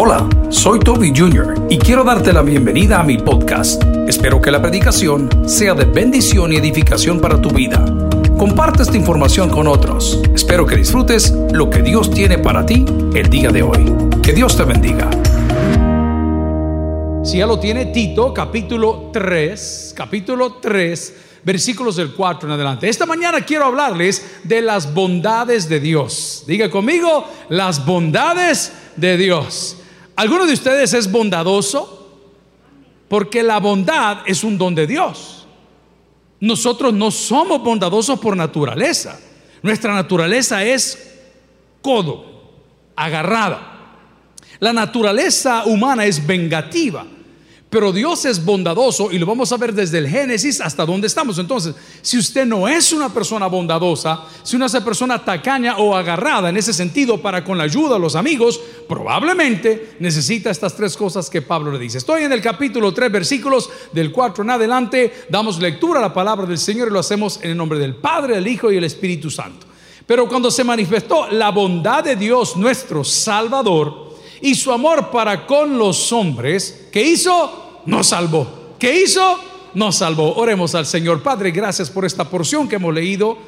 Hola, soy Toby Jr. y quiero darte la bienvenida a mi podcast. Espero que la predicación sea de bendición y edificación para tu vida. Comparte esta información con otros. Espero que disfrutes lo que Dios tiene para ti el día de hoy. Que Dios te bendiga. Si ya lo tiene Tito, capítulo 3, capítulo 3, versículos del 4 en adelante. Esta mañana quiero hablarles de las bondades de Dios. Diga conmigo, las bondades de Dios. ¿Alguno de ustedes es bondadoso? Porque la bondad es un don de Dios. Nosotros no somos bondadosos por naturaleza. Nuestra naturaleza es codo, agarrada. La naturaleza humana es vengativa. Pero Dios es bondadoso y lo vamos a ver desde el Génesis hasta donde estamos. Entonces, si usted no es una persona bondadosa, si una persona tacaña o agarrada en ese sentido para con la ayuda de los amigos, probablemente necesita estas tres cosas que Pablo le dice. Estoy en el capítulo 3, versículos del 4 en adelante. Damos lectura a la palabra del Señor y lo hacemos en el nombre del Padre, el Hijo y el Espíritu Santo. Pero cuando se manifestó la bondad de Dios nuestro Salvador, y su amor para con los hombres, ¿qué hizo? Nos salvó. ¿Qué hizo? Nos salvó. Oremos al Señor. Padre, gracias por esta porción que hemos leído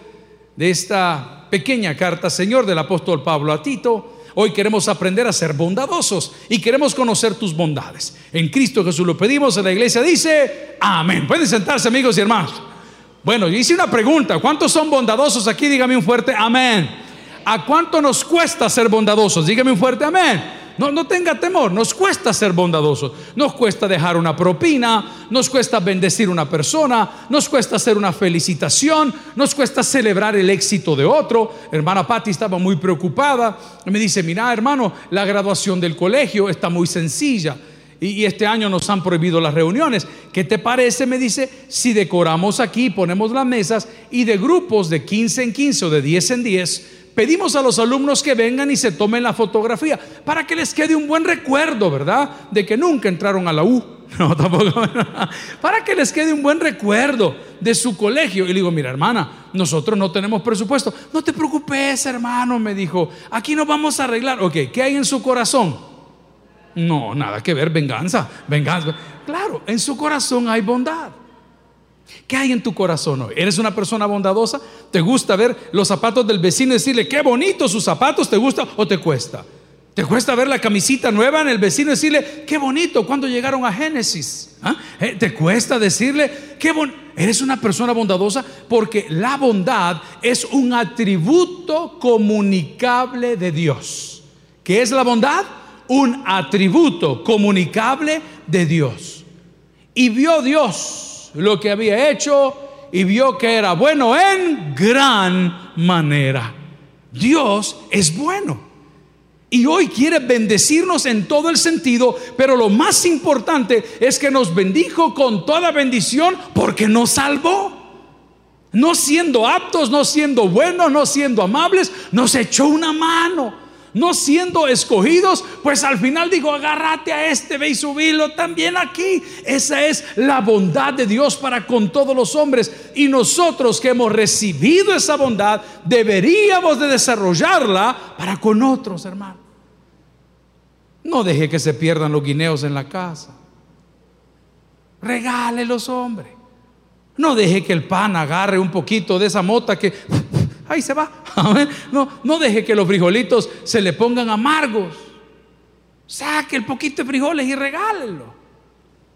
de esta pequeña carta, Señor, del apóstol Pablo a Tito. Hoy queremos aprender a ser bondadosos y queremos conocer tus bondades. En Cristo Jesús lo pedimos, en la iglesia dice, amén. Pueden sentarse amigos y hermanos. Bueno, yo hice una pregunta, ¿cuántos son bondadosos aquí? Dígame un fuerte amén. ¿A cuánto nos cuesta ser bondadosos? Dígame un fuerte amén. No, no tenga temor, nos cuesta ser bondadosos, nos cuesta dejar una propina, nos cuesta bendecir una persona, nos cuesta hacer una felicitación, nos cuesta celebrar el éxito de otro. Hermana Patti estaba muy preocupada, me dice, mira hermano, la graduación del colegio está muy sencilla. Y, este año nos han prohibido las reuniones. ¿Qué te parece? Me dice, si decoramos aquí, ponemos las mesas y de grupos de 15 en 15 o de 10 en 10, pedimos a los alumnos que vengan y se tomen la fotografía para que les quede un buen recuerdo, ¿verdad? De que nunca entraron a la U. No, tampoco. Para que les quede un buen recuerdo de su colegio. Y le digo, mira, hermana, nosotros no tenemos presupuesto. No te preocupes, hermano, me dijo. Aquí nos vamos a arreglar. Ok, ¿qué hay en su corazón? No, nada que ver, venganza, venganza. Claro, en su corazón hay bondad. ¿Qué hay en tu corazón hoy? ¿Eres una persona bondadosa? ¿Te gusta ver los zapatos del vecino y decirle, qué bonitos sus zapatos? ¿Te gusta o te cuesta? ¿Te cuesta ver la camisita nueva en el vecino y decirle, qué bonito cuando llegaron a Génesis? ¿Ah? ¿Eh? ¿Te cuesta decirle, qué bonito? ¿Eres una persona bondadosa? Porque la bondad es un atributo comunicable de Dios. ¿Qué es la bondad? Un atributo comunicable de Dios. Y vio Dios lo que había hecho y vio que era bueno en gran manera. Dios es bueno. Y hoy quiere bendecirnos en todo el sentido, pero lo más importante es que nos bendijo con toda bendición porque nos salvó. No siendo aptos, no siendo buenos, no siendo amables, nos echó una mano no siendo escogidos, pues al final digo, agárrate a este, ve y subilo también aquí. Esa es la bondad de Dios para con todos los hombres. Y nosotros que hemos recibido esa bondad, deberíamos de desarrollarla para con otros, hermano. No deje que se pierdan los guineos en la casa. Regale los hombres. No deje que el pan agarre un poquito de esa mota que ahí se va. No, no deje que los frijolitos se le pongan amargos. Saque el poquito de frijoles y regálelo.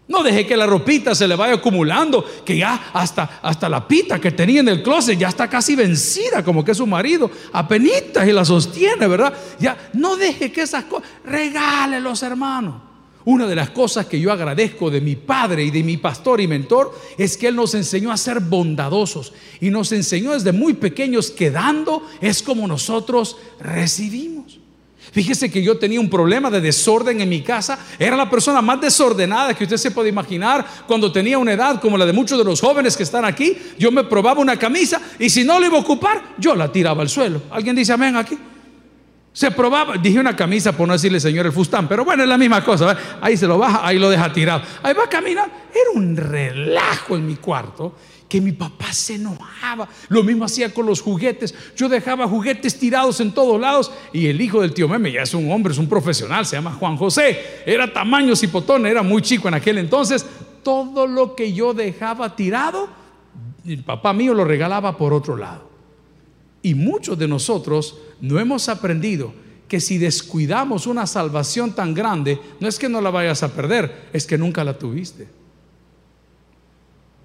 No deje que la ropita se le vaya acumulando, que ya hasta, hasta la pita que tenía en el closet ya está casi vencida, como que su marido apenitas y la sostiene, ¿verdad? Ya no deje que esas cosas, regálelos, hermanos. Una de las cosas que yo agradezco de mi padre y de mi pastor y mentor es que él nos enseñó a ser bondadosos y nos enseñó desde muy pequeños que dando es como nosotros recibimos. Fíjese que yo tenía un problema de desorden en mi casa. Era la persona más desordenada que usted se puede imaginar. Cuando tenía una edad como la de muchos de los jóvenes que están aquí, yo me probaba una camisa y si no la iba a ocupar, yo la tiraba al suelo. ¿Alguien dice amén aquí? Se probaba, dije una camisa por no decirle señor el fustán, pero bueno, es la misma cosa. Ahí se lo baja, ahí lo deja tirado. Ahí va a caminar. Era un relajo en mi cuarto que mi papá se enojaba. Lo mismo hacía con los juguetes. Yo dejaba juguetes tirados en todos lados y el hijo del tío Meme ya es un hombre, es un profesional, se llama Juan José. Era tamaño cipotón, era muy chico en aquel entonces. Todo lo que yo dejaba tirado, el papá mío lo regalaba por otro lado. Y muchos de nosotros no hemos aprendido que si descuidamos una salvación tan grande, no es que no la vayas a perder, es que nunca la tuviste.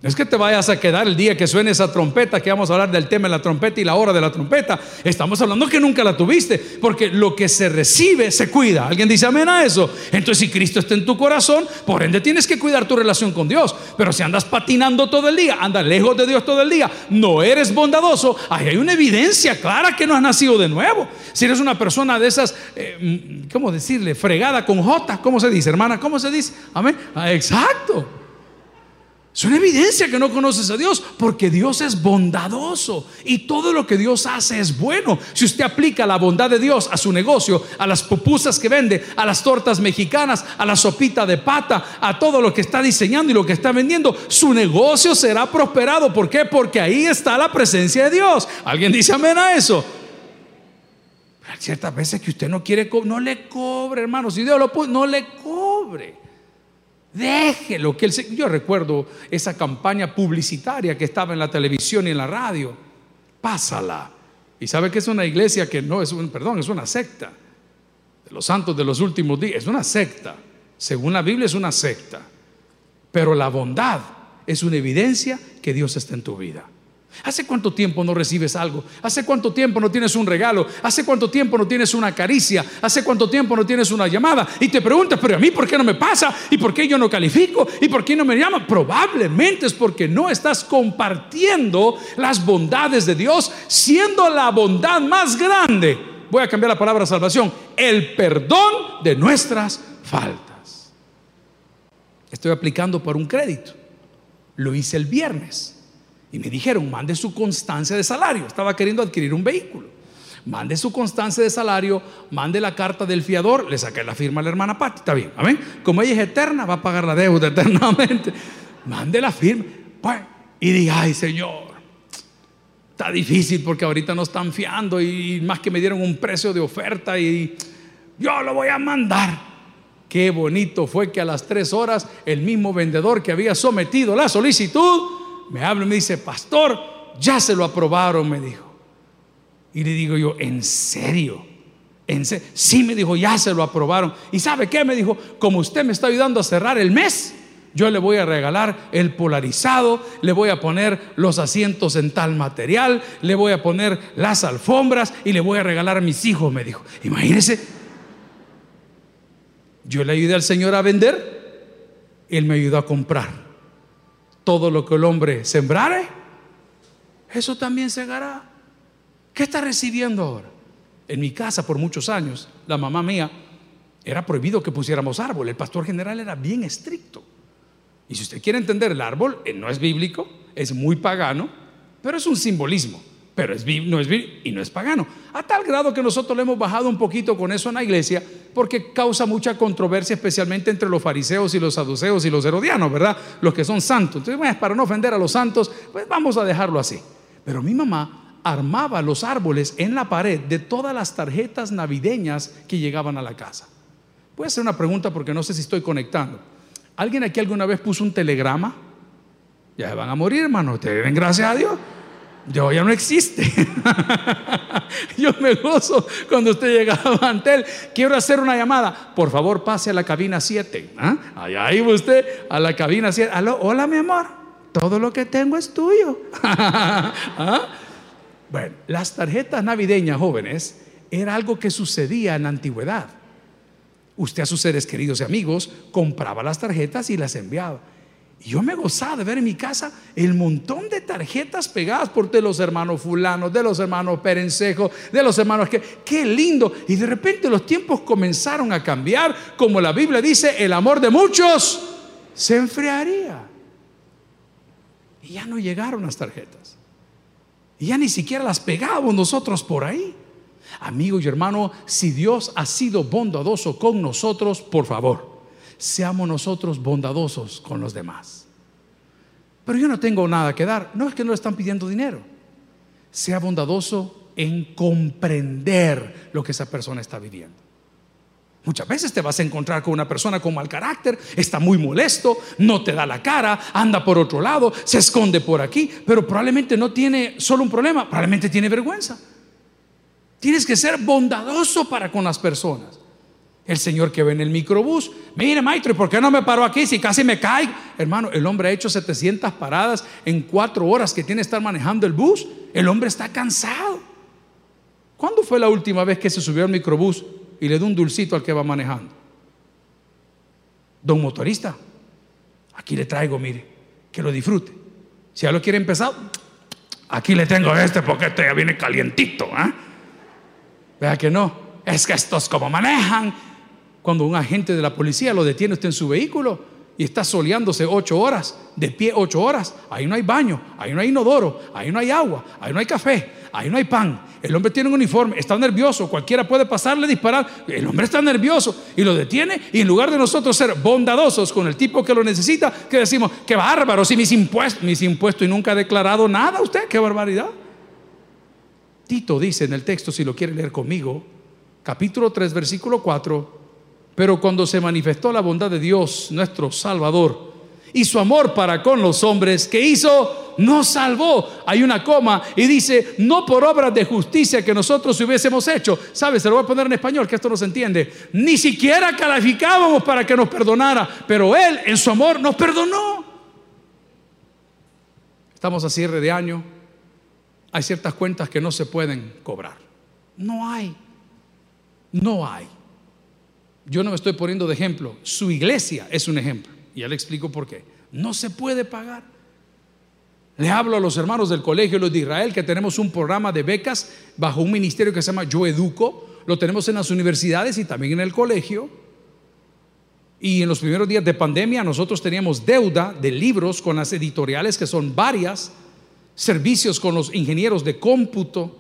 Es que te vayas a quedar el día que suene esa trompeta, que vamos a hablar del tema de la trompeta y la hora de la trompeta. Estamos hablando que nunca la tuviste, porque lo que se recibe se cuida. ¿Alguien dice amén a eso? Entonces, si Cristo está en tu corazón, por ende tienes que cuidar tu relación con Dios. Pero si andas patinando todo el día, andas lejos de Dios todo el día, no eres bondadoso, ahí hay una evidencia clara que no has nacido de nuevo. Si eres una persona de esas, eh, ¿cómo decirle? Fregada con J, ¿cómo se dice, hermana? ¿Cómo se dice? Amén. Ah, exacto. Es una evidencia que no conoces a Dios porque Dios es bondadoso y todo lo que Dios hace es bueno. Si usted aplica la bondad de Dios a su negocio, a las pupusas que vende, a las tortas mexicanas, a la sopita de pata, a todo lo que está diseñando y lo que está vendiendo, su negocio será prosperado. ¿Por qué? Porque ahí está la presencia de Dios. ¿Alguien dice amén a eso? Hay ciertas veces que usted no quiere, no le cobre, hermano. Si Dios lo puso, no le cobre. Déjelo que el Yo recuerdo esa campaña publicitaria que estaba en la televisión y en la radio. Pásala. Y sabe que es una iglesia que no es un, perdón, es una secta. De los santos de los últimos días. Es una secta. Según la Biblia es una secta. Pero la bondad es una evidencia que Dios está en tu vida. ¿Hace cuánto tiempo no recibes algo? ¿Hace cuánto tiempo no tienes un regalo? ¿Hace cuánto tiempo no tienes una caricia? ¿Hace cuánto tiempo no tienes una llamada? Y te preguntas, pero a mí por qué no me pasa? ¿Y por qué yo no califico? ¿Y por qué no me llaman? Probablemente es porque no estás compartiendo las bondades de Dios, siendo la bondad más grande. Voy a cambiar la palabra salvación. El perdón de nuestras faltas. Estoy aplicando por un crédito. Lo hice el viernes. Y me dijeron, mande su constancia de salario. Estaba queriendo adquirir un vehículo. Mande su constancia de salario, mande la carta del fiador, le saqué la firma a la hermana Pati, está bien, amén. Como ella es eterna, va a pagar la deuda eternamente. Mande la firma. Pues, y diga, ay Señor, está difícil porque ahorita no están fiando y más que me dieron un precio de oferta y yo lo voy a mandar. Qué bonito fue que a las tres horas el mismo vendedor que había sometido la solicitud me habla y me dice, pastor, ya se lo aprobaron, me dijo. Y le digo yo, ¿en serio? ¿En? Sí, me dijo, ya se lo aprobaron. ¿Y sabe qué? Me dijo, como usted me está ayudando a cerrar el mes, yo le voy a regalar el polarizado, le voy a poner los asientos en tal material, le voy a poner las alfombras y le voy a regalar a mis hijos, me dijo. Imagínese, yo le ayudé al Señor a vender, Él me ayudó a comprar todo lo que el hombre sembrare, eso también segará. ¿Qué está recibiendo ahora? En mi casa por muchos años, la mamá mía, era prohibido que pusiéramos árbol. El pastor general era bien estricto. Y si usted quiere entender el árbol, eh, no es bíblico, es muy pagano, pero es un simbolismo pero es, no es y no es pagano. A tal grado que nosotros le hemos bajado un poquito con eso en la iglesia, porque causa mucha controversia, especialmente entre los fariseos y los saduceos y los herodianos, ¿verdad? Los que son santos. Entonces, bueno, para no ofender a los santos, pues vamos a dejarlo así. Pero mi mamá armaba los árboles en la pared de todas las tarjetas navideñas que llegaban a la casa. Voy a hacer una pregunta porque no sé si estoy conectando. ¿Alguien aquí alguna vez puso un telegrama? Ya se van a morir, hermano. Te den gracias a Dios. Yo ya no existe. Yo me gozo cuando usted llegaba ante él. Quiero hacer una llamada. Por favor, pase a la cabina 7. ¿Ah? Allá iba usted a la cabina 7. Hola, mi amor. Todo lo que tengo es tuyo. ¿Ah? Bueno, las tarjetas navideñas, jóvenes, era algo que sucedía en la antigüedad. Usted a sus seres queridos y amigos compraba las tarjetas y las enviaba. Y yo me gozaba de ver en mi casa el montón de tarjetas pegadas por de los hermanos fulanos, de los hermanos Perencejo, de los hermanos que, qué lindo. Y de repente los tiempos comenzaron a cambiar, como la Biblia dice, el amor de muchos se enfriaría. Y ya no llegaron las tarjetas. Y ya ni siquiera las pegábamos nosotros por ahí. Amigo y hermano, si Dios ha sido bondadoso con nosotros, por favor, seamos nosotros bondadosos con los demás. pero yo no tengo nada que dar. No es que no le están pidiendo dinero. Sea bondadoso en comprender lo que esa persona está viviendo. Muchas veces te vas a encontrar con una persona con mal carácter, está muy molesto, no te da la cara, anda por otro lado, se esconde por aquí, pero probablemente no tiene solo un problema, probablemente tiene vergüenza. Tienes que ser bondadoso para con las personas. El señor que ve en el microbús, mire maestro, ¿y por qué no me paró aquí si casi me caigo? Hermano, el hombre ha hecho 700 paradas en cuatro horas que tiene que estar manejando el bus. El hombre está cansado. ¿Cuándo fue la última vez que se subió al microbús y le dio un dulcito al que va manejando? Don motorista, aquí le traigo, mire, que lo disfrute. Si ya lo quiere empezar, aquí le tengo este porque este ya viene calientito. ¿ah? Vea que no, es que estos como manejan cuando un agente de la policía lo detiene usted en su vehículo y está soleándose ocho horas, de pie ocho horas, ahí no hay baño, ahí no hay inodoro, ahí no hay agua, ahí no hay café, ahí no hay pan. El hombre tiene un uniforme, está nervioso, cualquiera puede pasarle, disparar. El hombre está nervioso y lo detiene. Y en lugar de nosotros ser bondadosos con el tipo que lo necesita, que decimos, qué bárbaro, si mis impuestos, mis impuestos y nunca ha declarado nada usted, qué barbaridad. Tito dice en el texto, si lo quiere leer conmigo, capítulo 3, versículo 4, pero cuando se manifestó la bondad de Dios, nuestro Salvador, y su amor para con los hombres, que hizo? Nos salvó. Hay una coma y dice, no por obras de justicia que nosotros hubiésemos hecho. ¿Sabes? Se lo voy a poner en español, que esto no se entiende. Ni siquiera calificábamos para que nos perdonara, pero Él en su amor nos perdonó. Estamos a cierre de año. Hay ciertas cuentas que no se pueden cobrar. No hay. No hay. Yo no me estoy poniendo de ejemplo, su iglesia es un ejemplo. Ya le explico por qué. No se puede pagar. Le hablo a los hermanos del Colegio los de Israel que tenemos un programa de becas bajo un ministerio que se llama Yo Educo. Lo tenemos en las universidades y también en el colegio. Y en los primeros días de pandemia nosotros teníamos deuda de libros con las editoriales que son varias, servicios con los ingenieros de cómputo,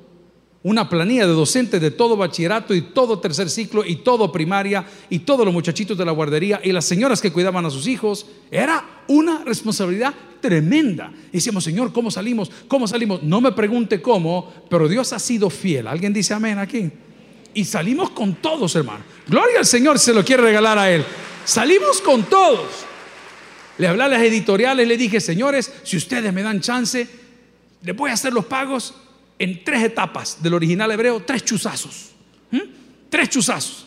una planilla de docentes de todo bachillerato y todo tercer ciclo y todo primaria y todos los muchachitos de la guardería y las señoras que cuidaban a sus hijos. Era una responsabilidad tremenda. Y decíamos, Señor, ¿cómo salimos? ¿Cómo salimos? No me pregunte cómo, pero Dios ha sido fiel. ¿Alguien dice amén aquí? Y salimos con todos, hermano. Gloria al Señor, se lo quiere regalar a Él. Salimos con todos. Le hablé a las editoriales, le dije, señores, si ustedes me dan chance, les voy a hacer los pagos en tres etapas del original hebreo, tres chuzazos. Tres chuzazos.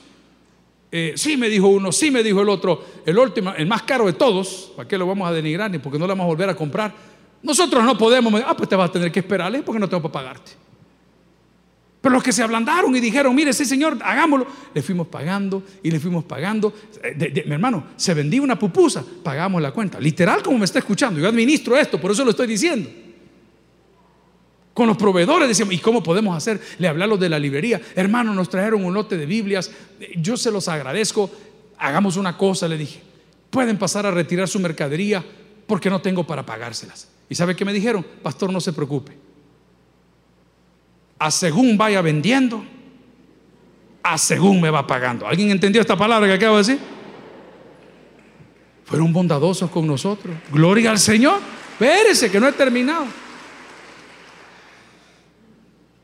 Eh, sí me dijo uno, sí me dijo el otro, el último, el más caro de todos, ¿para qué lo vamos a denigrar ni porque no lo vamos a volver a comprar? Nosotros no podemos, ah, pues te vas a tener que esperarle porque no tengo para pagarte. Pero los que se ablandaron y dijeron, mire, sí señor, hagámoslo, le fuimos pagando y le fuimos pagando. Eh, mi hermano, se vendía una pupusa, pagamos la cuenta. Literal como me está escuchando, yo administro esto, por eso lo estoy diciendo. Con los proveedores decíamos, ¿y cómo podemos hacer? Le hablé a los de la librería, hermano, nos trajeron un lote de Biblias, yo se los agradezco, hagamos una cosa, le dije, pueden pasar a retirar su mercadería porque no tengo para pagárselas. ¿Y sabe qué me dijeron? Pastor, no se preocupe. A según vaya vendiendo, a según me va pagando. ¿Alguien entendió esta palabra que acabo de decir? Fueron bondadosos con nosotros. Gloria al Señor. Espérese que no he terminado.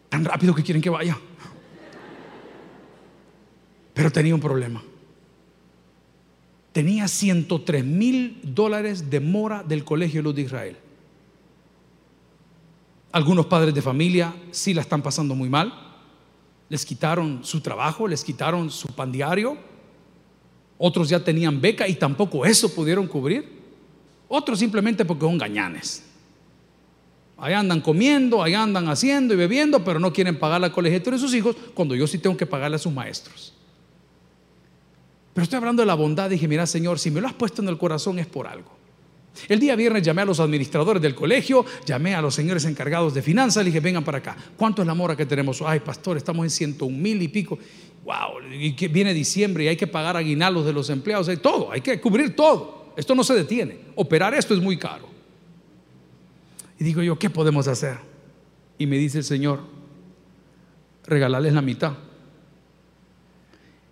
Tan rápido que quieren que vaya. Pero tenía un problema. Tenía 103 mil dólares de mora del Colegio Luz de Israel. Algunos padres de familia sí la están pasando muy mal. Les quitaron su trabajo, les quitaron su pan diario. Otros ya tenían beca y tampoco eso pudieron cubrir. Otros simplemente porque son gañanes. Ahí andan comiendo, ahí andan haciendo y bebiendo, pero no quieren pagar la colegiatura de sus hijos cuando yo sí tengo que pagarle a sus maestros. Pero estoy hablando de la bondad. Dije, mira, Señor, si me lo has puesto en el corazón es por algo. El día viernes llamé a los administradores del colegio, llamé a los señores encargados de finanzas, le dije, vengan para acá. ¿Cuánto es la mora que tenemos? Ay, pastor, estamos en ciento un mil y pico. Wow, y viene diciembre y hay que pagar aguinaldos de los empleados, hay todo, hay que cubrir todo. Esto no se detiene. Operar esto es muy caro. Y digo yo, ¿qué podemos hacer? Y me dice el Señor, regalarles la mitad.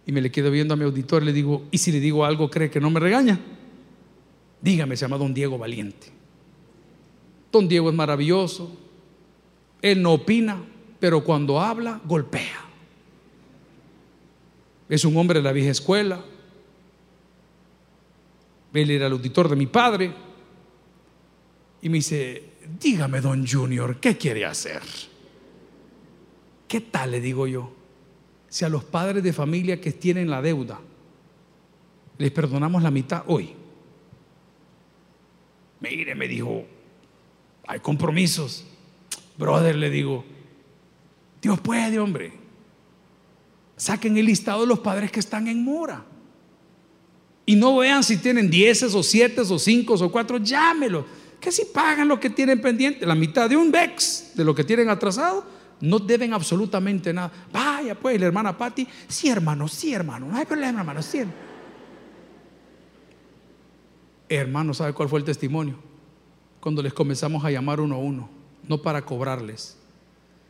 Y me le quedo viendo a mi auditor le digo, ¿y si le digo algo cree que no me regaña? Dígame, se llama don Diego Valiente. Don Diego es maravilloso. Él no opina, pero cuando habla, golpea. Es un hombre de la vieja escuela. Él era el auditor de mi padre. Y me dice, dígame, don Junior, ¿qué quiere hacer? ¿Qué tal le digo yo? Si a los padres de familia que tienen la deuda les perdonamos la mitad hoy. Mire, me dijo, hay compromisos. Brother, le digo, Dios puede, hombre. Saquen el listado de los padres que están en mora. Y no vean si tienen dieces o siete o cinco o cuatro, llámelo. Que si pagan lo que tienen pendiente, la mitad de un VEX de lo que tienen atrasado, no deben absolutamente nada. Vaya pues, la hermana Patti, sí hermano, sí hermano, no hay problema hermano, sí. Hermano, ¿sabe cuál fue el testimonio? Cuando les comenzamos a llamar uno a uno, no para cobrarles,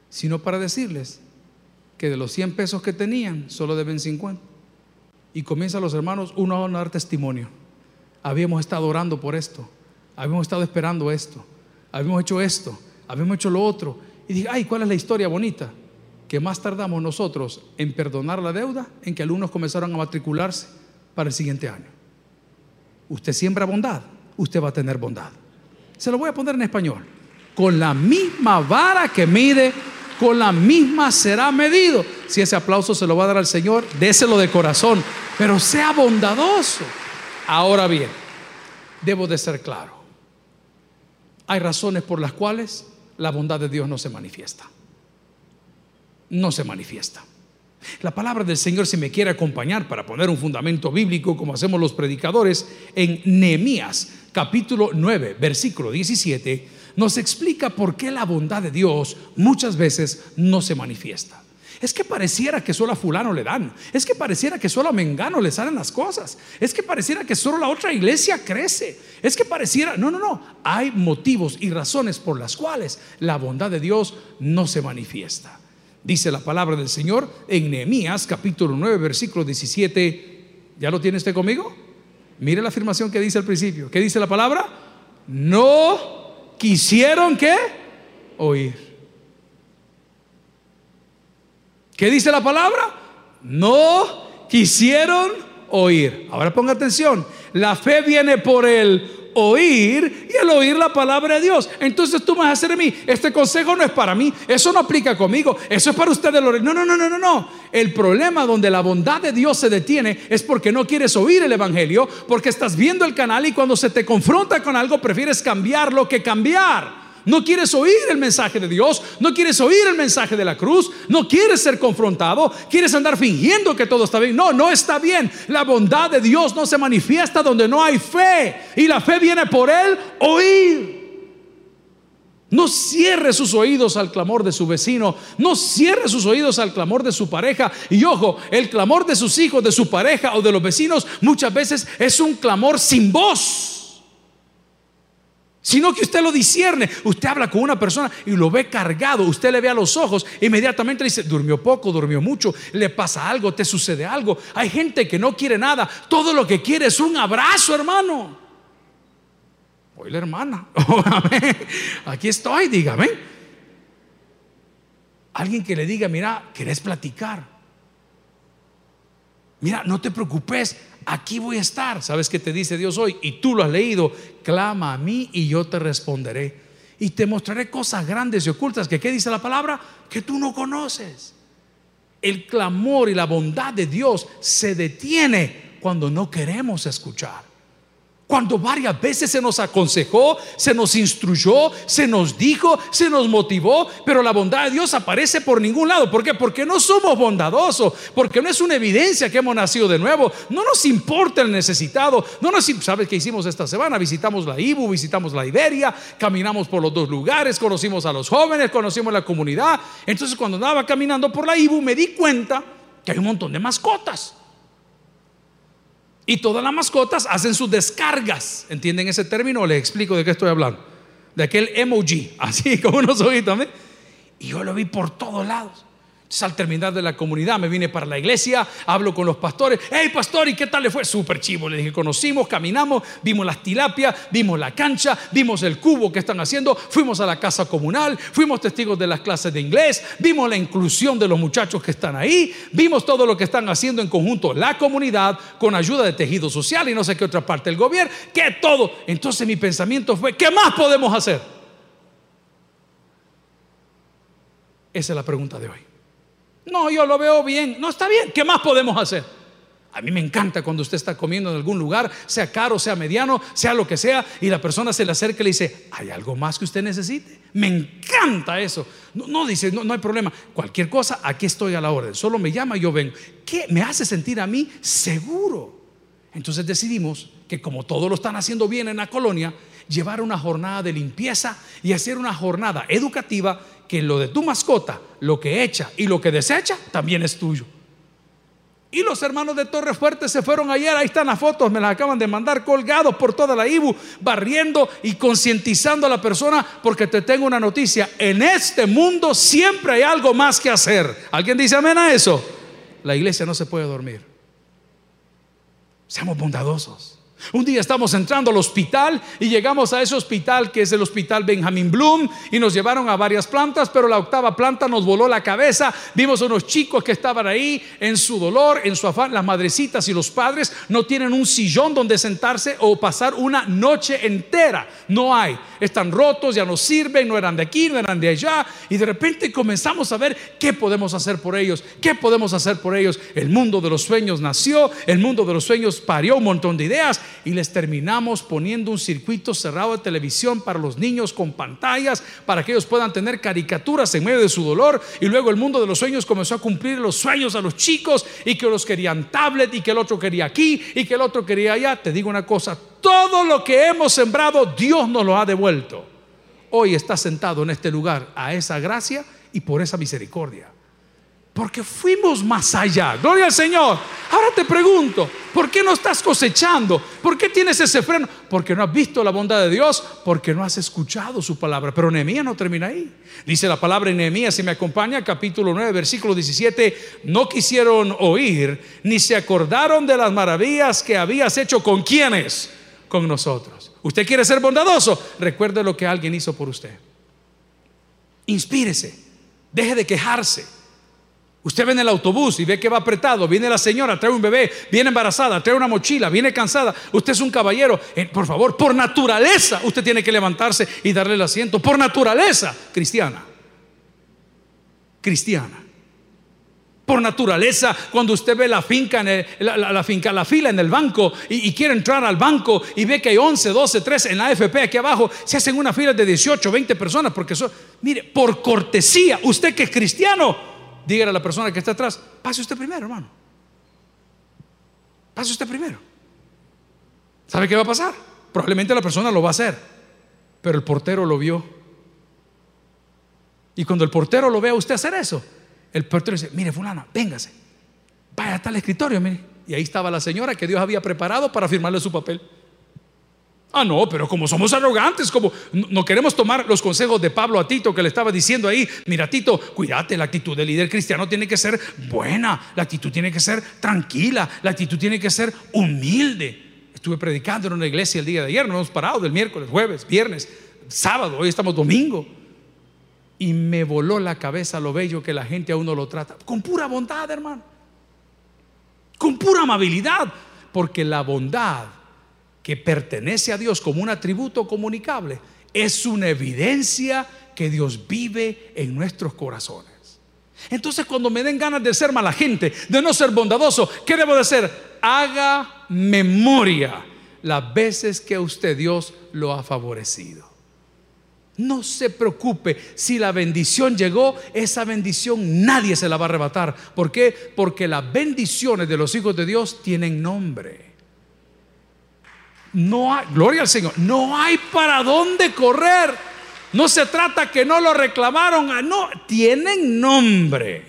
sino para decirles que de los 100 pesos que tenían, solo deben 50. Y comienzan los hermanos uno a uno a dar testimonio. Habíamos estado orando por esto, habíamos estado esperando esto, habíamos hecho esto, habíamos hecho lo otro. Y dije, ay, ¿cuál es la historia bonita? Que más tardamos nosotros en perdonar la deuda en que alumnos comenzaron a matricularse para el siguiente año. Usted siembra bondad, usted va a tener bondad. Se lo voy a poner en español. Con la misma vara que mide, con la misma será medido. Si ese aplauso se lo va a dar al Señor, déselo de corazón, pero sea bondadoso. Ahora bien, debo de ser claro. Hay razones por las cuales la bondad de Dios no se manifiesta. No se manifiesta. La palabra del Señor, si me quiere acompañar para poner un fundamento bíblico, como hacemos los predicadores, en Nehemías capítulo 9, versículo 17, nos explica por qué la bondad de Dios muchas veces no se manifiesta. Es que pareciera que solo a fulano le dan. Es que pareciera que solo a Mengano le salen las cosas. Es que pareciera que solo la otra iglesia crece. Es que pareciera... No, no, no. Hay motivos y razones por las cuales la bondad de Dios no se manifiesta. Dice la palabra del Señor en Nehemías capítulo 9 versículo 17. ¿Ya lo tiene usted conmigo? Mire la afirmación que dice al principio. ¿Qué dice la palabra? No quisieron que oír. ¿Qué dice la palabra? No quisieron oír. Ahora ponga atención. La fe viene por el oír y el oír la palabra de Dios. Entonces tú me vas a hacer a mí, este consejo no es para mí, eso no aplica conmigo, eso es para ustedes. No, no, no, no, no, no. El problema donde la bondad de Dios se detiene es porque no quieres oír el Evangelio, porque estás viendo el canal y cuando se te confronta con algo prefieres cambiarlo que cambiar. No quieres oír el mensaje de Dios, no quieres oír el mensaje de la cruz, no quieres ser confrontado, quieres andar fingiendo que todo está bien. No, no está bien. La bondad de Dios no se manifiesta donde no hay fe y la fe viene por él oír. No cierre sus oídos al clamor de su vecino, no cierre sus oídos al clamor de su pareja. Y ojo, el clamor de sus hijos, de su pareja o de los vecinos muchas veces es un clamor sin voz sino que usted lo discierne. Usted habla con una persona y lo ve cargado, usted le ve a los ojos, inmediatamente dice, durmió poco, durmió mucho, le pasa algo, te sucede algo. Hay gente que no quiere nada, todo lo que quiere es un abrazo, hermano. Hoy la hermana, aquí estoy, dígame. Alguien que le diga, mira, ¿querés platicar? Mira, no te preocupes, aquí voy a estar. ¿Sabes qué te dice Dios hoy? Y tú lo has leído. Clama a mí y yo te responderé. Y te mostraré cosas grandes y ocultas que, ¿qué dice la palabra? Que tú no conoces. El clamor y la bondad de Dios se detiene cuando no queremos escuchar. Cuando varias veces se nos aconsejó, se nos instruyó, se nos dijo, se nos motivó, pero la bondad de Dios aparece por ningún lado. ¿Por qué? Porque no somos bondadosos, porque no es una evidencia que hemos nacido de nuevo. No nos importa el necesitado. No nos, ¿Sabes qué hicimos esta semana? Visitamos la IBU, visitamos la Iberia, caminamos por los dos lugares, conocimos a los jóvenes, conocimos la comunidad. Entonces cuando andaba caminando por la IBU me di cuenta que hay un montón de mascotas. Y todas las mascotas hacen sus descargas. ¿Entienden ese término? Les explico de qué estoy hablando. De aquel emoji, así como unos ojitos. Y yo lo vi por todos lados. Al terminar de la comunidad me vine para la iglesia, hablo con los pastores. Hey pastor, ¿y qué tal le fue? Súper chivo. Le dije, conocimos, caminamos, vimos las tilapias, vimos la cancha, vimos el cubo que están haciendo, fuimos a la casa comunal, fuimos testigos de las clases de inglés, vimos la inclusión de los muchachos que están ahí, vimos todo lo que están haciendo en conjunto la comunidad con ayuda de tejido social y no sé qué otra parte del gobierno, que todo. Entonces mi pensamiento fue, ¿qué más podemos hacer? Esa es la pregunta de hoy. No, yo lo veo bien. No está bien. ¿Qué más podemos hacer? A mí me encanta cuando usted está comiendo en algún lugar, sea caro, sea mediano, sea lo que sea, y la persona se le acerca y le dice, ¿hay algo más que usted necesite? Me encanta eso. No, dice, no, no, hay problema. Cualquier cosa, aquí estoy a la orden. Solo me llama y yo vengo. ¿Qué me hace sentir a mí seguro? Entonces decidimos que como todos lo están haciendo bien en la colonia, llevar una jornada de limpieza y hacer una jornada educativa que lo de tu mascota, lo que echa y lo que desecha, también es tuyo. Y los hermanos de Torre Fuerte se fueron ayer, ahí están las fotos, me las acaban de mandar colgados por toda la IBU, barriendo y concientizando a la persona, porque te tengo una noticia, en este mundo siempre hay algo más que hacer. ¿Alguien dice amén a eso? La iglesia no se puede dormir. Seamos bondadosos. Un día estamos entrando al hospital y llegamos a ese hospital que es el hospital Benjamin Bloom y nos llevaron a varias plantas, pero la octava planta nos voló la cabeza. Vimos a unos chicos que estaban ahí en su dolor, en su afán. Las madrecitas y los padres no tienen un sillón donde sentarse o pasar una noche entera. No hay. Están rotos, ya no sirven, no eran de aquí, no eran de allá. Y de repente comenzamos a ver qué podemos hacer por ellos, qué podemos hacer por ellos. El mundo de los sueños nació, el mundo de los sueños parió un montón de ideas y les terminamos poniendo un circuito cerrado de televisión para los niños con pantallas, para que ellos puedan tener caricaturas en medio de su dolor. Y luego el mundo de los sueños comenzó a cumplir los sueños a los chicos y que los querían tablet y que el otro quería aquí y que el otro quería allá. Te digo una cosa, todo lo que hemos sembrado, Dios nos lo ha devuelto. Hoy está sentado en este lugar a esa gracia y por esa misericordia. Porque fuimos más allá. Gloria al Señor. Ahora te pregunto, ¿por qué no estás cosechando? ¿Por qué tienes ese freno? Porque no has visto la bondad de Dios, porque no has escuchado su palabra. Pero Nehemías no termina ahí. Dice la palabra en Nehemías, si me acompaña, capítulo 9, versículo 17, no quisieron oír, ni se acordaron de las maravillas que habías hecho con quienes, con nosotros. ¿Usted quiere ser bondadoso? Recuerde lo que alguien hizo por usted. Inspírese, deje de quejarse. Usted ve en el autobús y ve que va apretado, viene la señora, trae un bebé, viene embarazada, trae una mochila, viene cansada. Usted es un caballero. Eh, por favor, por naturaleza, usted tiene que levantarse y darle el asiento. Por naturaleza, cristiana. Cristiana. Por naturaleza, cuando usted ve la finca, en la, finca, la fila en el banco y, quiere entrar al banco y ve que hay 11, 12, 13 en la AFP aquí abajo, se hacen una fila de 18, 20 personas porque son, mire, por cortesía, usted que es cristiano, dígale a la persona que está atrás, pase usted primero, hermano. Pase usted primero. ¿Sabe qué va a pasar? Probablemente la persona lo va a hacer, pero el portero lo vio. Y cuando el portero lo ve a usted hacer eso, el portero dice, mire fulano, véngase, vaya hasta el escritorio, mire. Y ahí estaba la señora que Dios había preparado para firmarle su papel. Ah, no, pero como somos arrogantes, como no queremos tomar los consejos de Pablo a Tito que le estaba diciendo ahí, mira Tito, cuídate, la actitud del líder cristiano tiene que ser buena, la actitud tiene que ser tranquila, la actitud tiene que ser humilde. Estuve predicando en una iglesia el día de ayer, no hemos parado del miércoles, jueves, viernes, sábado, hoy estamos domingo. Y me voló la cabeza lo bello que la gente a uno lo trata, con pura bondad, hermano, con pura amabilidad, porque la bondad que pertenece a Dios como un atributo comunicable, es una evidencia que Dios vive en nuestros corazones. Entonces cuando me den ganas de ser mala gente, de no ser bondadoso, ¿qué debo de hacer? Haga memoria las veces que usted Dios lo ha favorecido. No se preocupe, si la bendición llegó, esa bendición nadie se la va a arrebatar. ¿Por qué? Porque las bendiciones de los hijos de Dios tienen nombre. No hay, gloria al Señor, no hay para dónde correr. No se trata que no lo reclamaron, ah, no, tienen nombre.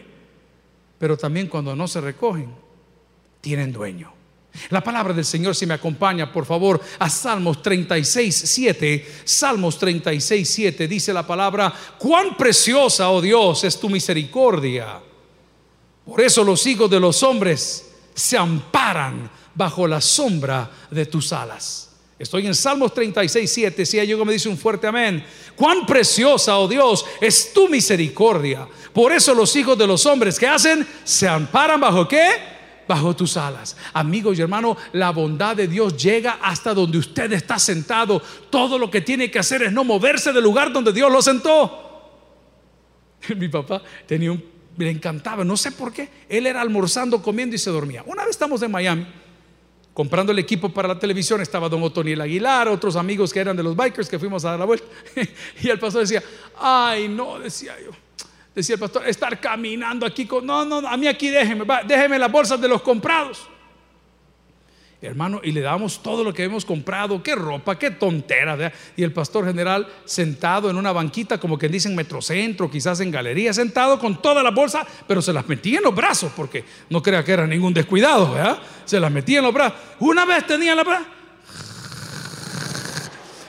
Pero también cuando no se recogen, tienen dueño. La palabra del Señor, si me acompaña, por favor, a Salmos 36, 7. Salmos 36, 7 dice la palabra, cuán preciosa, oh Dios, es tu misericordia Por eso los hijos de los hombres se amparan bajo la sombra de tus alas. Estoy en Salmos 36, 7. Si hay me dice un fuerte amén. Cuán preciosa, oh Dios, es tu misericordia. Por eso los hijos de los hombres que hacen se amparan bajo qué? Bajo tus alas. Amigos y hermanos, la bondad de Dios llega hasta donde usted está sentado. Todo lo que tiene que hacer es no moverse del lugar donde Dios lo sentó. Mi papá tenía un, le encantaba, no sé por qué. Él era almorzando, comiendo y se dormía. Una vez estamos en Miami comprando el equipo para la televisión estaba don Otoniel Aguilar, otros amigos que eran de los bikers que fuimos a dar la vuelta. y el pastor decía, ay, no, decía yo. Decía el pastor, estar caminando aquí con... No, no, a mí aquí déjeme, déjeme las bolsas de los comprados. Hermano, y le damos todo lo que hemos comprado, qué ropa, qué tontera. Y el pastor general sentado en una banquita, como que dicen metrocentro, quizás en galería, sentado con toda la bolsa, pero se las metía en los brazos, porque no crea que era ningún descuidado, ¿verdad? Se las metía en los brazos. Una vez tenía la brazos.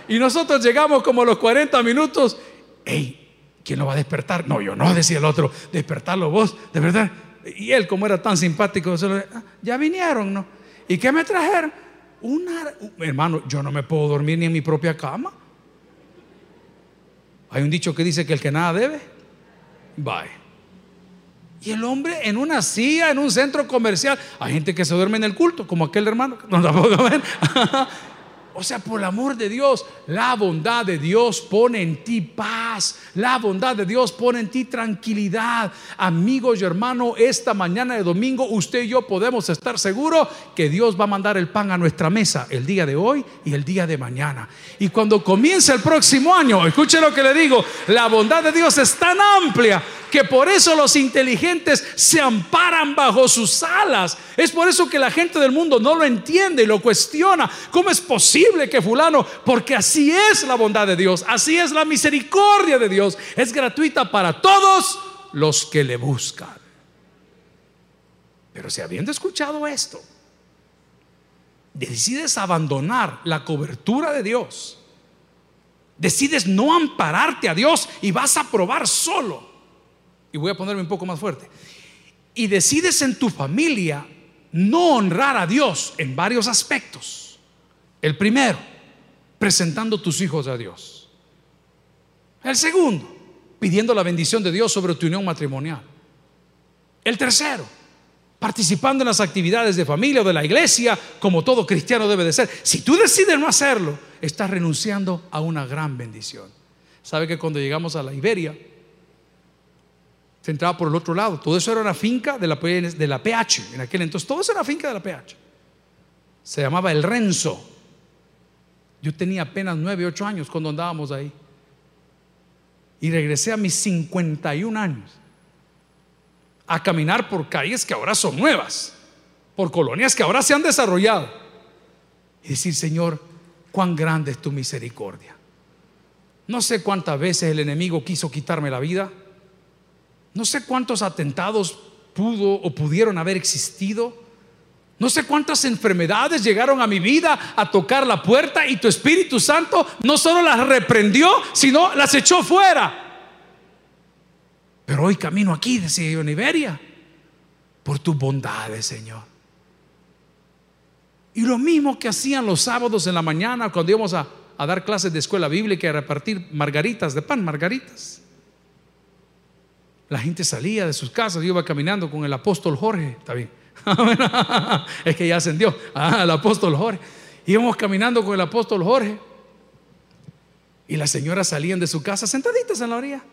Y nosotros llegamos como a los 40 minutos. Ey, ¿quién lo va a despertar? No, yo no, decía el otro, despertarlo vos, de verdad. Y él, como era tan simpático, ah, ya vinieron, ¿no? ¿Y qué me trajeron? Una, hermano, yo no me puedo dormir ni en mi propia cama. Hay un dicho que dice que el que nada debe, bye. Y el hombre en una silla, en un centro comercial. Hay gente que se duerme en el culto, como aquel hermano. No tampoco. O sea, por el amor de Dios, la bondad de Dios pone en ti paz, la bondad de Dios pone en ti tranquilidad. Amigos y hermanos, esta mañana de domingo usted y yo podemos estar seguros que Dios va a mandar el pan a nuestra mesa el día de hoy y el día de mañana. Y cuando comience el próximo año, escuche lo que le digo, la bondad de Dios es tan amplia que por eso los inteligentes se amparan bajo sus alas. Es por eso que la gente del mundo no lo entiende y lo cuestiona. ¿Cómo es posible que fulano? Porque así es la bondad de Dios, así es la misericordia de Dios. Es gratuita para todos los que le buscan. Pero si habiendo escuchado esto, decides abandonar la cobertura de Dios, decides no ampararte a Dios y vas a probar solo y voy a ponerme un poco más fuerte, y decides en tu familia no honrar a Dios en varios aspectos. El primero, presentando tus hijos a Dios. El segundo, pidiendo la bendición de Dios sobre tu unión matrimonial. El tercero, participando en las actividades de familia o de la iglesia, como todo cristiano debe de ser. Si tú decides no hacerlo, estás renunciando a una gran bendición. ¿Sabe que cuando llegamos a la Iberia, se entraba por el otro lado. Todo eso era una finca de la, de la PH en aquel entonces. Todo eso era finca de la PH. Se llamaba El Renzo. Yo tenía apenas 9, 8 años cuando andábamos ahí. Y regresé a mis 51 años a caminar por calles que ahora son nuevas, por colonias que ahora se han desarrollado. Y decir, Señor, cuán grande es tu misericordia. No sé cuántas veces el enemigo quiso quitarme la vida no sé cuántos atentados pudo o pudieron haber existido. No sé cuántas enfermedades llegaron a mi vida a tocar la puerta y tu Espíritu Santo no solo las reprendió, sino las echó fuera. Pero hoy camino aquí, decía yo en Iberia, por tus bondades, Señor. Y lo mismo que hacían los sábados en la mañana cuando íbamos a, a dar clases de escuela bíblica y a repartir margaritas de pan, margaritas. La gente salía de sus casas, iba caminando con el apóstol Jorge, está bien. es que ya ascendió, ah, el apóstol Jorge. Íbamos caminando con el apóstol Jorge y las señoras salían de su casa sentaditas en la orilla.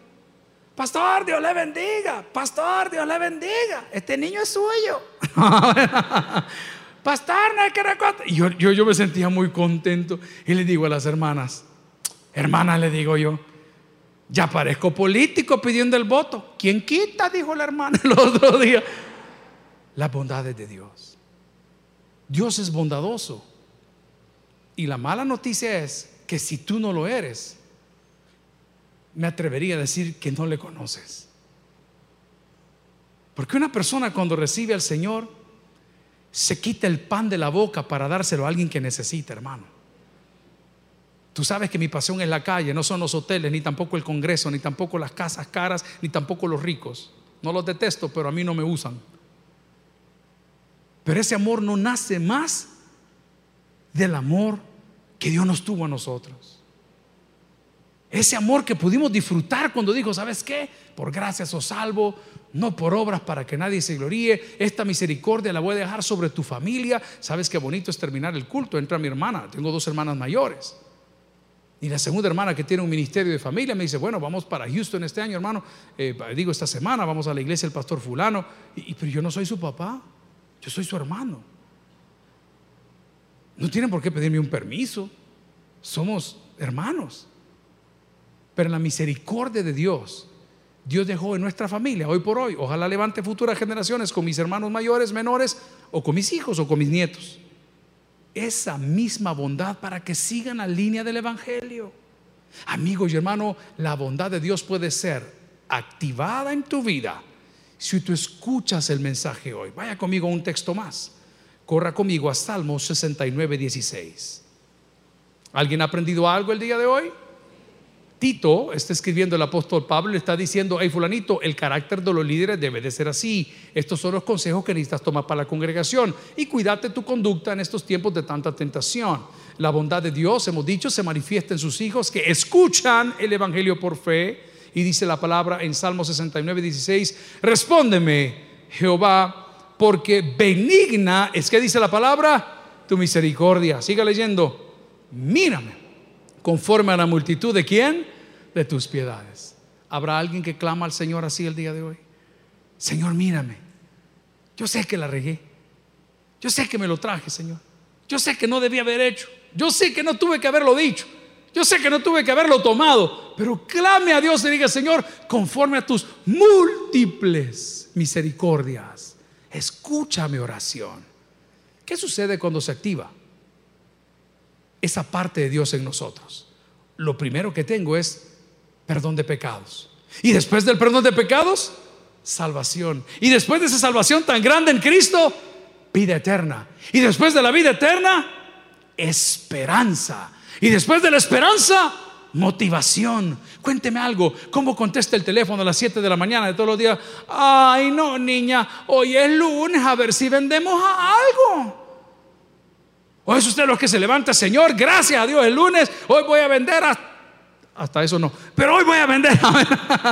Pastor, Dios le bendiga. Pastor, Dios le bendiga. Este niño es suyo. Pastor, no hay que recortar. Y yo, yo, yo me sentía muy contento. Y le digo a las hermanas, hermanas, le digo yo, ya parezco político pidiendo el voto. ¿Quién quita? Dijo la hermana el otro día. Las bondades de Dios. Dios es bondadoso. Y la mala noticia es que si tú no lo eres, me atrevería a decir que no le conoces. Porque una persona cuando recibe al Señor se quita el pan de la boca para dárselo a alguien que necesita, hermano. Tú sabes que mi pasión es la calle, no son los hoteles, ni tampoco el Congreso, ni tampoco las casas caras, ni tampoco los ricos. No los detesto, pero a mí no me usan. Pero ese amor no nace más del amor que Dios nos tuvo a nosotros. Ese amor que pudimos disfrutar cuando dijo, ¿sabes qué? Por gracias os salvo, no por obras para que nadie se gloríe. Esta misericordia la voy a dejar sobre tu familia. ¿Sabes qué bonito es terminar el culto? Entra mi hermana, tengo dos hermanas mayores. Y la segunda hermana que tiene un ministerio de familia me dice, bueno, vamos para Houston este año, hermano. Eh, digo, esta semana vamos a la iglesia del pastor fulano. Y, pero yo no soy su papá, yo soy su hermano. No tienen por qué pedirme un permiso. Somos hermanos. Pero en la misericordia de Dios, Dios dejó en nuestra familia, hoy por hoy, ojalá levante futuras generaciones con mis hermanos mayores, menores, o con mis hijos o con mis nietos esa misma bondad para que sigan la línea del Evangelio. Amigos y hermano, la bondad de Dios puede ser activada en tu vida si tú escuchas el mensaje hoy. Vaya conmigo a un texto más. Corra conmigo a Salmo 69, 16. ¿Alguien ha aprendido algo el día de hoy? Tito está escribiendo el apóstol Pablo, le está diciendo, hey fulanito, el carácter de los líderes debe de ser así. Estos son los consejos que necesitas tomar para la congregación. Y cuídate tu conducta en estos tiempos de tanta tentación. La bondad de Dios, hemos dicho, se manifiesta en sus hijos que escuchan el Evangelio por fe. Y dice la palabra en Salmo 69, 16, respóndeme, Jehová, porque benigna, es que dice la palabra, tu misericordia. Siga leyendo, mírame conforme a la multitud de quién? De tus piedades. ¿Habrá alguien que clama al Señor así el día de hoy? Señor, mírame. Yo sé que la regué. Yo sé que me lo traje, Señor. Yo sé que no debía haber hecho. Yo sé que no tuve que haberlo dicho. Yo sé que no tuve que haberlo tomado. Pero clame a Dios y diga, Señor, conforme a tus múltiples misericordias, escucha mi oración. ¿Qué sucede cuando se activa? Esa parte de Dios en nosotros. Lo primero que tengo es perdón de pecados. Y después del perdón de pecados, salvación. Y después de esa salvación tan grande en Cristo, vida eterna. Y después de la vida eterna, esperanza. Y después de la esperanza, motivación. Cuénteme algo, ¿cómo contesta el teléfono a las 7 de la mañana de todos los días? Ay, no, niña, hoy es lunes, a ver si vendemos algo. ¿O es usted los que se levanta, Señor? Gracias a Dios, el lunes, hoy voy a vender hasta, eso no. Pero hoy voy a vender.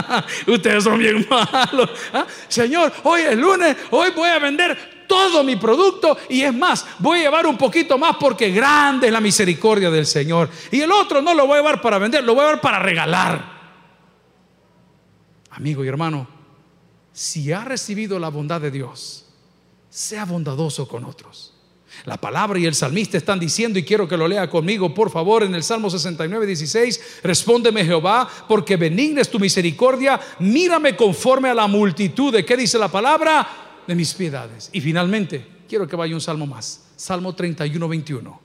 Ustedes son bien malos. ¿ah? Señor, hoy es lunes, hoy voy a vender todo mi producto y es más, voy a llevar un poquito más porque grande es la misericordia del Señor. Y el otro no lo voy a llevar para vender, lo voy a llevar para regalar. Amigo y hermano, si ha recibido la bondad de Dios, sea bondadoso con otros. La palabra y el salmista están diciendo, y quiero que lo lea conmigo, por favor, en el Salmo 69, 16, respóndeme Jehová, porque benigna es tu misericordia, mírame conforme a la multitud de, ¿qué dice la palabra? De mis piedades. Y finalmente, quiero que vaya un salmo más, Salmo 31, 21.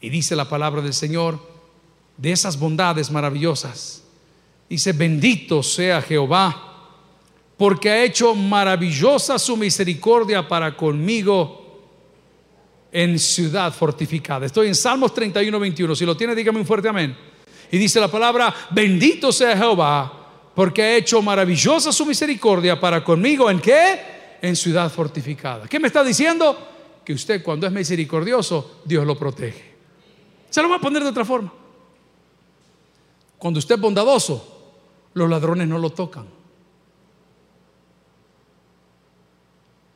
Y dice la palabra del Señor, de esas bondades maravillosas, dice, bendito sea Jehová, porque ha hecho maravillosa su misericordia para conmigo en ciudad fortificada. Estoy en Salmos 31, 21. Si lo tiene, dígame un fuerte amén. Y dice la palabra, bendito sea Jehová, porque ha hecho maravillosa su misericordia para conmigo. ¿En qué? En ciudad fortificada. ¿Qué me está diciendo? Que usted cuando es misericordioso, Dios lo protege. Se lo voy a poner de otra forma. Cuando usted es bondadoso, los ladrones no lo tocan.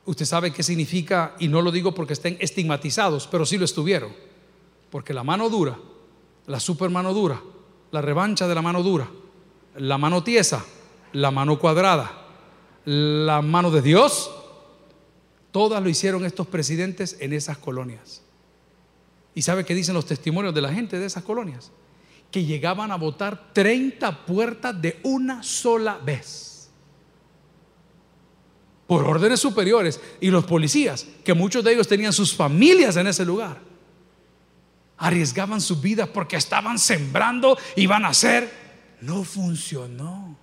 Usted sabe qué significa, y no lo digo porque estén estigmatizados, pero sí lo estuvieron. Porque la mano dura, la super mano dura, la revancha de la mano dura, la mano tiesa, la mano cuadrada, la mano de Dios, todas lo hicieron estos presidentes en esas colonias. ¿Y sabe qué dicen los testimonios de la gente de esas colonias? Que llegaban a votar 30 puertas de una sola vez por órdenes superiores y los policías, que muchos de ellos tenían sus familias en ese lugar, arriesgaban su vida porque estaban sembrando y van a hacer. No funcionó.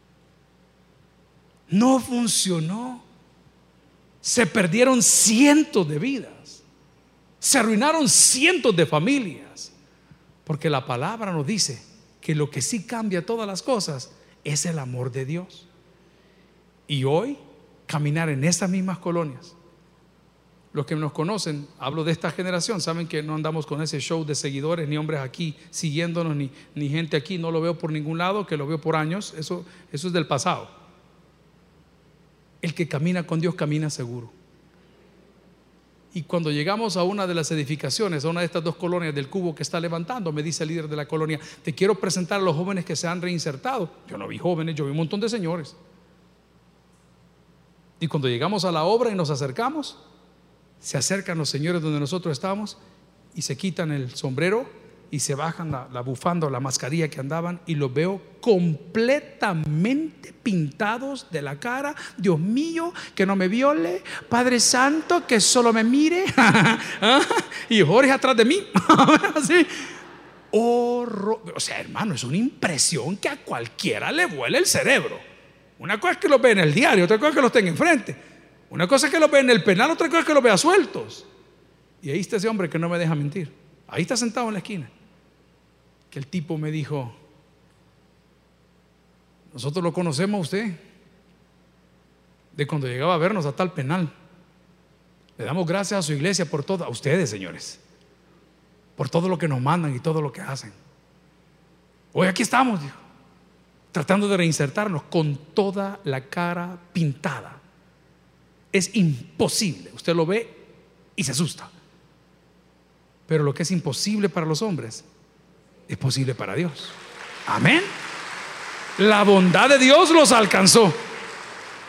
No funcionó. Se perdieron cientos de vidas. Se arruinaron cientos de familias. Porque la palabra nos dice que lo que sí cambia todas las cosas es el amor de Dios. Y hoy caminar en esas mismas colonias Los que nos conocen, hablo de esta generación, saben que no andamos con ese show de seguidores, ni hombres aquí siguiéndonos, ni, ni gente aquí, no lo veo por ningún lado, que lo veo por años, eso, eso es del pasado. El que camina con Dios camina seguro. Y cuando llegamos a una de las edificaciones, a una de estas dos colonias del cubo que está levantando, me dice el líder de la colonia, te quiero presentar a los jóvenes que se han reinsertado. Yo no vi jóvenes, yo vi un montón de señores. Y cuando llegamos a la obra y nos acercamos, se acercan los señores donde nosotros estamos y se quitan el sombrero y se bajan la, bufanda o la mascarilla que andaban y los veo completamente pintados de la cara. Dios mío, que no me viole. Padre Santo, que solo me mire. ¿Ah? y Jorge atrás de mí. Así. O sea, hermano, es una impresión que a cualquiera le vuela el cerebro. Una cosa es que los ve en el diario, otra cosa es que los tenga enfrente. Una cosa es que los ve en el penal, otra cosa es que los vea sueltos. Y ahí está ese hombre que no me deja mentir. Ahí está sentado en la esquina que el tipo me dijo, nosotros lo conocemos a usted, de cuando llegaba a vernos a tal penal. Le damos gracias a su iglesia por todo, a ustedes, señores, por todo lo que nos mandan y todo lo que hacen. Hoy aquí estamos, dijo, tratando de reinsertarnos con toda la cara pintada. Es imposible, usted lo ve y se asusta. Pero lo que es imposible para los hombres es posible para Dios. Amén. La bondad de Dios los alcanzó.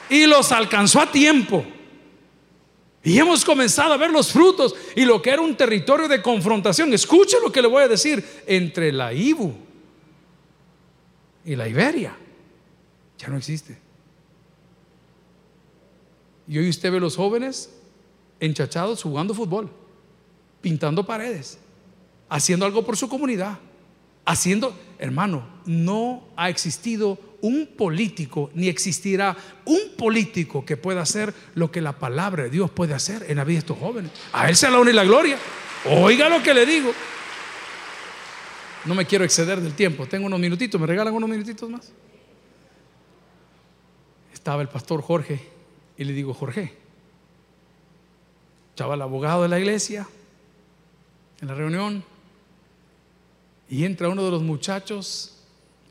Y los alcanzó a tiempo. Y hemos comenzado a ver los frutos y lo que era un territorio de confrontación. Escuche lo que le voy a decir entre la Ibu y la Iberia. Ya no existe. Y hoy usted ve los jóvenes enchachados jugando fútbol, pintando paredes, haciendo algo por su comunidad haciendo, hermano, no ha existido un político, ni existirá un político que pueda hacer lo que la palabra de Dios puede hacer en la vida de estos jóvenes. A Él sea la y la gloria. Oiga lo que le digo. No me quiero exceder del tiempo. Tengo unos minutitos. ¿Me regalan unos minutitos más? Estaba el pastor Jorge y le digo, Jorge, estaba el abogado de la iglesia en la reunión y entra uno de los muchachos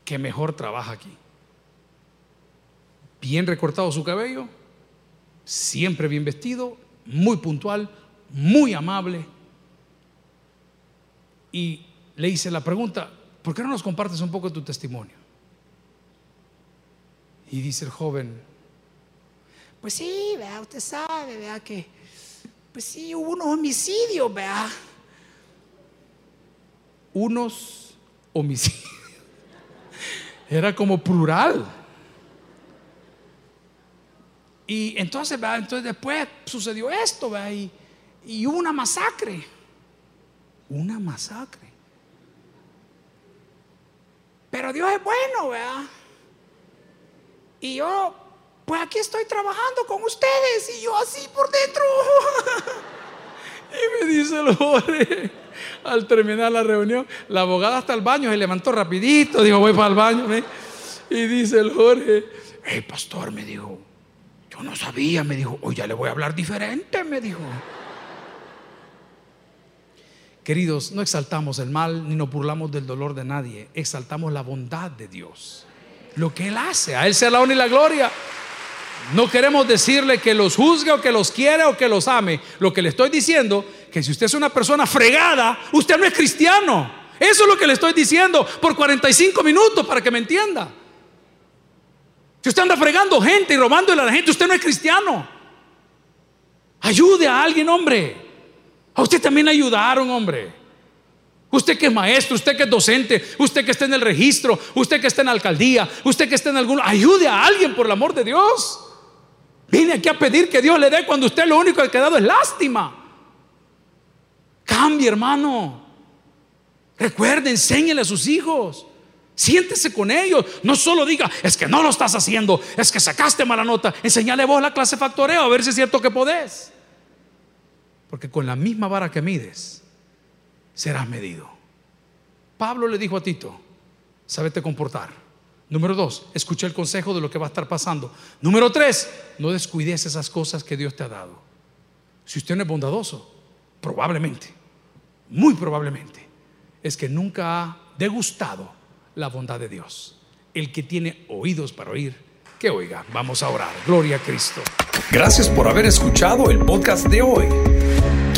que mejor trabaja aquí. Bien recortado su cabello, siempre bien vestido, muy puntual, muy amable. Y le hice la pregunta, ¿por qué no nos compartes un poco tu testimonio? Y dice el joven, pues sí, vea, usted sabe, vea que, pues sí, hubo unos homicidios, vea unos homicidios. Era como plural. Y entonces, entonces después sucedió esto, y, y hubo una masacre. Una masacre. Pero Dios es bueno, ¿verdad? Y yo, pues aquí estoy trabajando con ustedes y yo así por dentro. y me dice el Jorge, al terminar la reunión, la abogada hasta el baño se levantó rapidito, dijo, voy para el baño. Y dice el Jorge, hey pastor, me dijo, yo no sabía, me dijo, hoy ya le voy a hablar diferente, me dijo. Queridos, no exaltamos el mal ni nos burlamos del dolor de nadie, exaltamos la bondad de Dios. Lo que Él hace, a Él sea la honra y la gloria. No queremos decirle que los juzgue o que los quiera o que los ame. Lo que le estoy diciendo, que si usted es una persona fregada, usted no es cristiano. Eso es lo que le estoy diciendo por 45 minutos para que me entienda. Si usted anda fregando gente y robándole a la gente, usted no es cristiano. Ayude a alguien, hombre. Usted también ayudaron, hombre. Usted que es maestro, usted que es docente, usted que está en el registro, usted que está en la alcaldía, usted que está en algún... Ayude a alguien por el amor de Dios. Vine aquí a pedir que Dios le dé cuando usted lo único que ha dado es lástima. Cambie, hermano. Recuerde, enséñele a sus hijos. Siéntese con ellos. No solo diga, es que no lo estás haciendo, es que sacaste mala nota. Enseñale vos la clase factoreo a ver si es cierto que podés. Porque con la misma vara que mides, serás medido. Pablo le dijo a Tito, sábete comportar. Número dos, escucha el consejo de lo que va a estar pasando. Número tres, no descuides esas cosas que Dios te ha dado. Si usted no es bondadoso, probablemente, muy probablemente, es que nunca ha degustado la bondad de Dios. El que tiene oídos para oír, que oiga. Vamos a orar. Gloria a Cristo. Gracias por haber escuchado el podcast de hoy.